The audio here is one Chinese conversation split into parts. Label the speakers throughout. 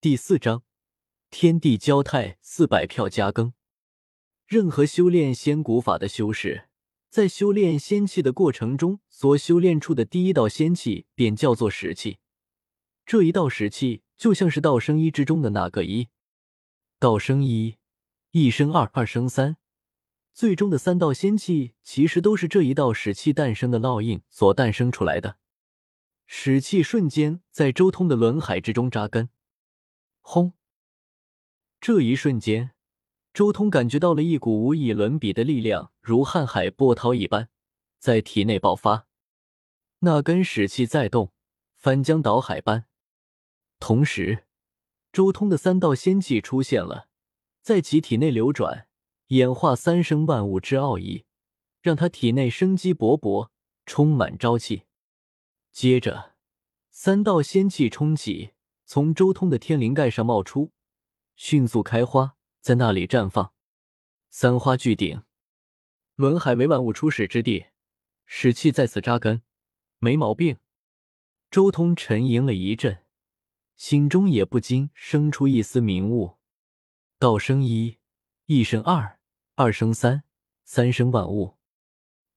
Speaker 1: 第四章，天地交泰，四百票加更。任何修炼仙古法的修士，在修炼仙气的过程中，所修炼出的第一道仙气便叫做石气。这一道石气，就像是道生一之中的那个一。道生一，一生二，二生三，最终的三道仙气，其实都是这一道使气诞生的烙印所诞生出来的。使气瞬间在周通的轮海之中扎根。轰！这一瞬间，周通感觉到了一股无以伦比的力量，如瀚海波涛一般，在体内爆发。那根使气在动，翻江倒海般。同时，周通的三道仙气出现了，在其体内流转，演化三生万物之奥义，让他体内生机勃勃，充满朝气。接着，三道仙气冲起。从周通的天灵盖上冒出，迅速开花，在那里绽放。三花聚顶，轮海为万物初始之地，使气在此扎根，没毛病。周通沉吟了一阵，心中也不禁生出一丝明悟：道生一，一生二，二生三，三生万物。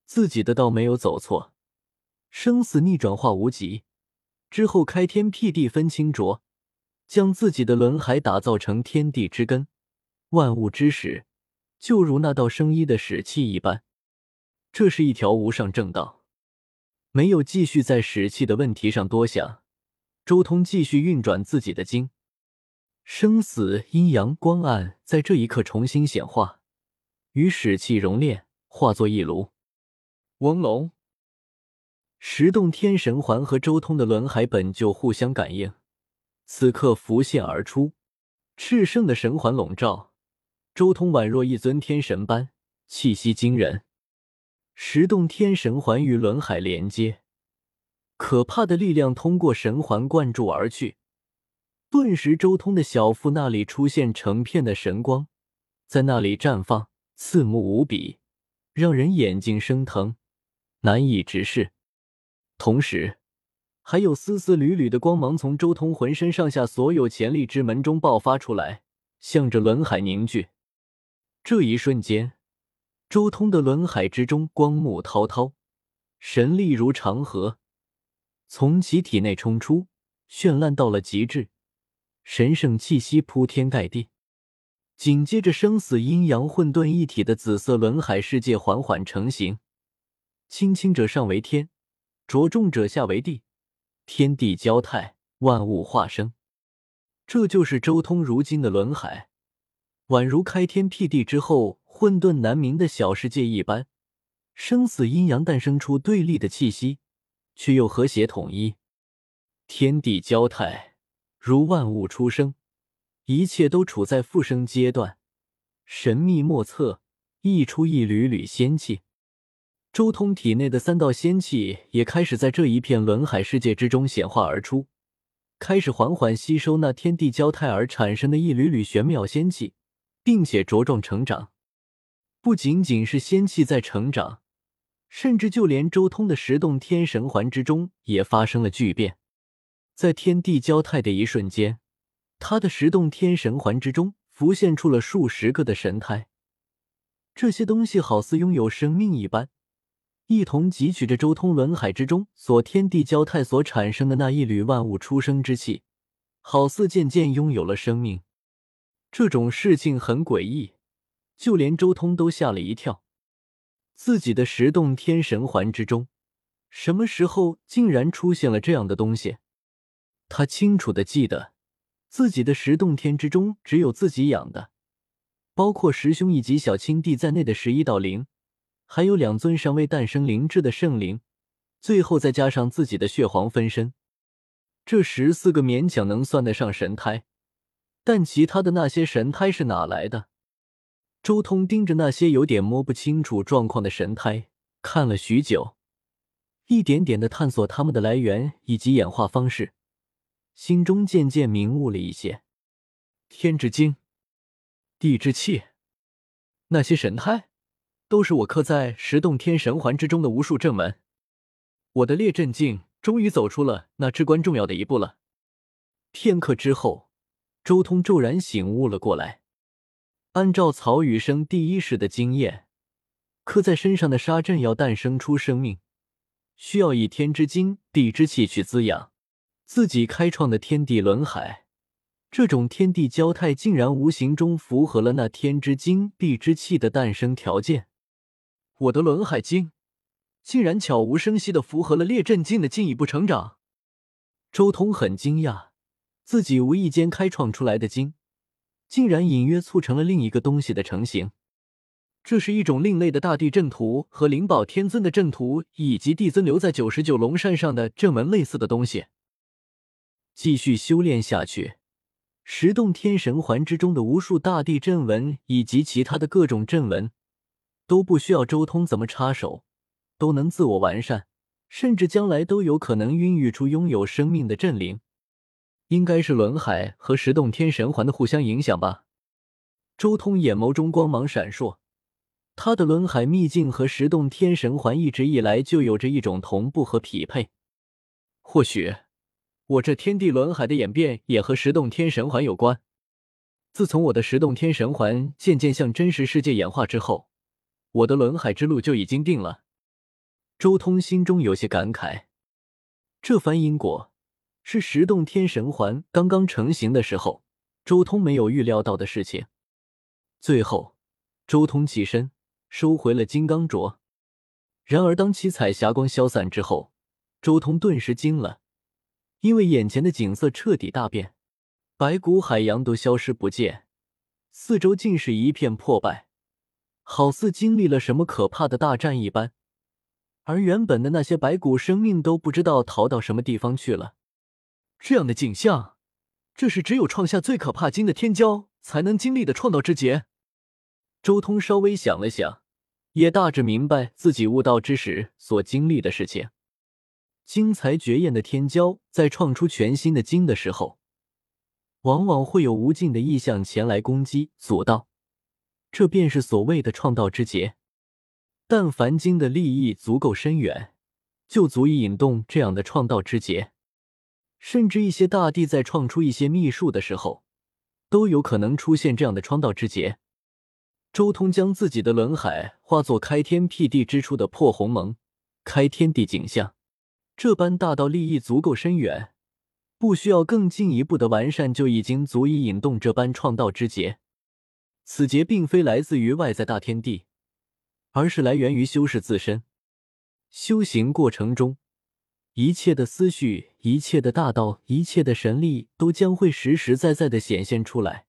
Speaker 1: 自己的道没有走错，生死逆转化无极。之后开天辟地分清浊，将自己的轮海打造成天地之根、万物之始，就如那道生一的使气一般。这是一条无上正道。没有继续在使气的问题上多想，周通继续运转自己的经，生死阴阳光暗在这一刻重新显化，与使气熔炼，化作一炉。翁龙。十洞天神环和周通的轮海本就互相感应，此刻浮现而出，炽盛的神环笼罩周通，宛若一尊天神般，气息惊人。十洞天神环与轮海连接，可怕的力量通过神环灌注而去，顿时周通的小腹那里出现成片的神光，在那里绽放，刺目无比，让人眼睛生疼，难以直视。同时，还有丝丝缕缕的光芒从周通浑身上下所有潜力之门中爆发出来，向着轮海凝聚。这一瞬间，周通的轮海之中光幕滔滔，神力如长河从其体内冲出，绚烂到了极致，神圣气息铺天盖地。紧接着，生死阴阳混沌一体的紫色轮海世界缓缓成型，轻轻者上为天。着重者下为地，天地交泰，万物化生。这就是周通如今的轮海，宛如开天辟地之后混沌难明的小世界一般，生死阴阳诞生出对立的气息，却又和谐统一。天地交泰，如万物出生，一切都处在复生阶段，神秘莫测，溢出一缕缕仙气。周通体内的三道仙气也开始在这一片轮海世界之中显化而出，开始缓缓吸收那天地交泰而产生的一缕缕玄妙仙气，并且茁壮成长。不仅仅是仙气在成长，甚至就连周通的十洞天神环之中也发生了巨变。在天地交泰的一瞬间，他的十洞天神环之中浮现出了数十个的神胎，这些东西好似拥有生命一般。一同汲取着周通轮海之中所天地交泰所产生的那一缕万物出生之气，好似渐渐拥有了生命。这种事情很诡异，就连周通都吓了一跳。自己的十洞天神环之中，什么时候竟然出现了这样的东西？他清楚的记得，自己的十洞天之中只有自己养的，包括师兄以及小青帝在内的十一道灵。还有两尊尚未诞生灵智的圣灵，最后再加上自己的血皇分身，这十四个勉强能算得上神胎。但其他的那些神胎是哪来的？周通盯着那些有点摸不清楚状况的神胎看了许久，一点点的探索他们的来源以及演化方式，心中渐渐明悟了一些。天之精，地之气，那些神胎。都是我刻在十洞天神环之中的无数正门，我的列阵境终于走出了那至关重要的一步了。片刻之后，周通骤然醒悟了过来。按照曹雨生第一世的经验，刻在身上的杀阵要诞生出生命，需要以天之精、地之气去滋养。自己开创的天地轮海，这种天地交泰，竟然无形中符合了那天之精、地之气的诞生条件。我的轮海经，竟然悄无声息的符合了列阵经的进一步成长。周通很惊讶，自己无意间开创出来的经，竟然隐约促成了另一个东西的成型。这是一种另类的大地阵图，和灵宝天尊的阵图以及帝尊留在九十九龙山上的阵纹类似的东西。继续修炼下去，十洞天神环之中的无数大地阵纹以及其他的各种阵纹，都不需要周通怎么插手，都能自我完善。甚至将来都有可能孕育出拥有生命的阵灵，应该是轮海和十洞天神环的互相影响吧。周通眼眸中光芒闪烁，他的轮海秘境和十洞天神环一直以来就有着一种同步和匹配。或许我这天地轮海的演变也和十洞天神环有关。自从我的十洞天神环渐渐向真实世界演化之后，我的轮海之路就已经定了。周通心中有些感慨，这番因果是十洞天神环刚刚成型的时候，周通没有预料到的事情。最后，周通起身收回了金刚镯。然而，当七彩霞光消散之后，周通顿时惊了，因为眼前的景色彻底大变，白骨海洋都消失不见，四周尽是一片破败，好似经历了什么可怕的大战一般。而原本的那些白骨生命都不知道逃到什么地方去了。这样的景象，这是只有创下最可怕经的天骄才能经历的创道之劫。周通稍微想了想，也大致明白自己悟道之时所经历的事情。精彩绝艳的天骄在创出全新的经的时候，往往会有无尽的异象前来攻击阻道，这便是所谓的创道之劫。但凡经的利益足够深远，就足以引动这样的创道之劫。甚至一些大帝在创出一些秘术的时候，都有可能出现这样的创道之劫。周通将自己的轮海化作开天辟地之初的破鸿蒙，开天地景象，这般大道利益足够深远，不需要更进一步的完善，就已经足以引动这般创道之劫。此劫并非来自于外在大天地。而是来源于修士自身。修行过程中，一切的思绪、一切的大道、一切的神力，都将会实实在在的显现出来。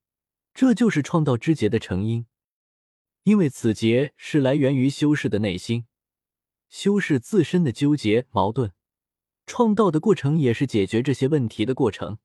Speaker 1: 这就是创道之劫的成因。因为此劫是来源于修士的内心，修士自身的纠结矛盾。创造的过程也是解决这些问题的过程。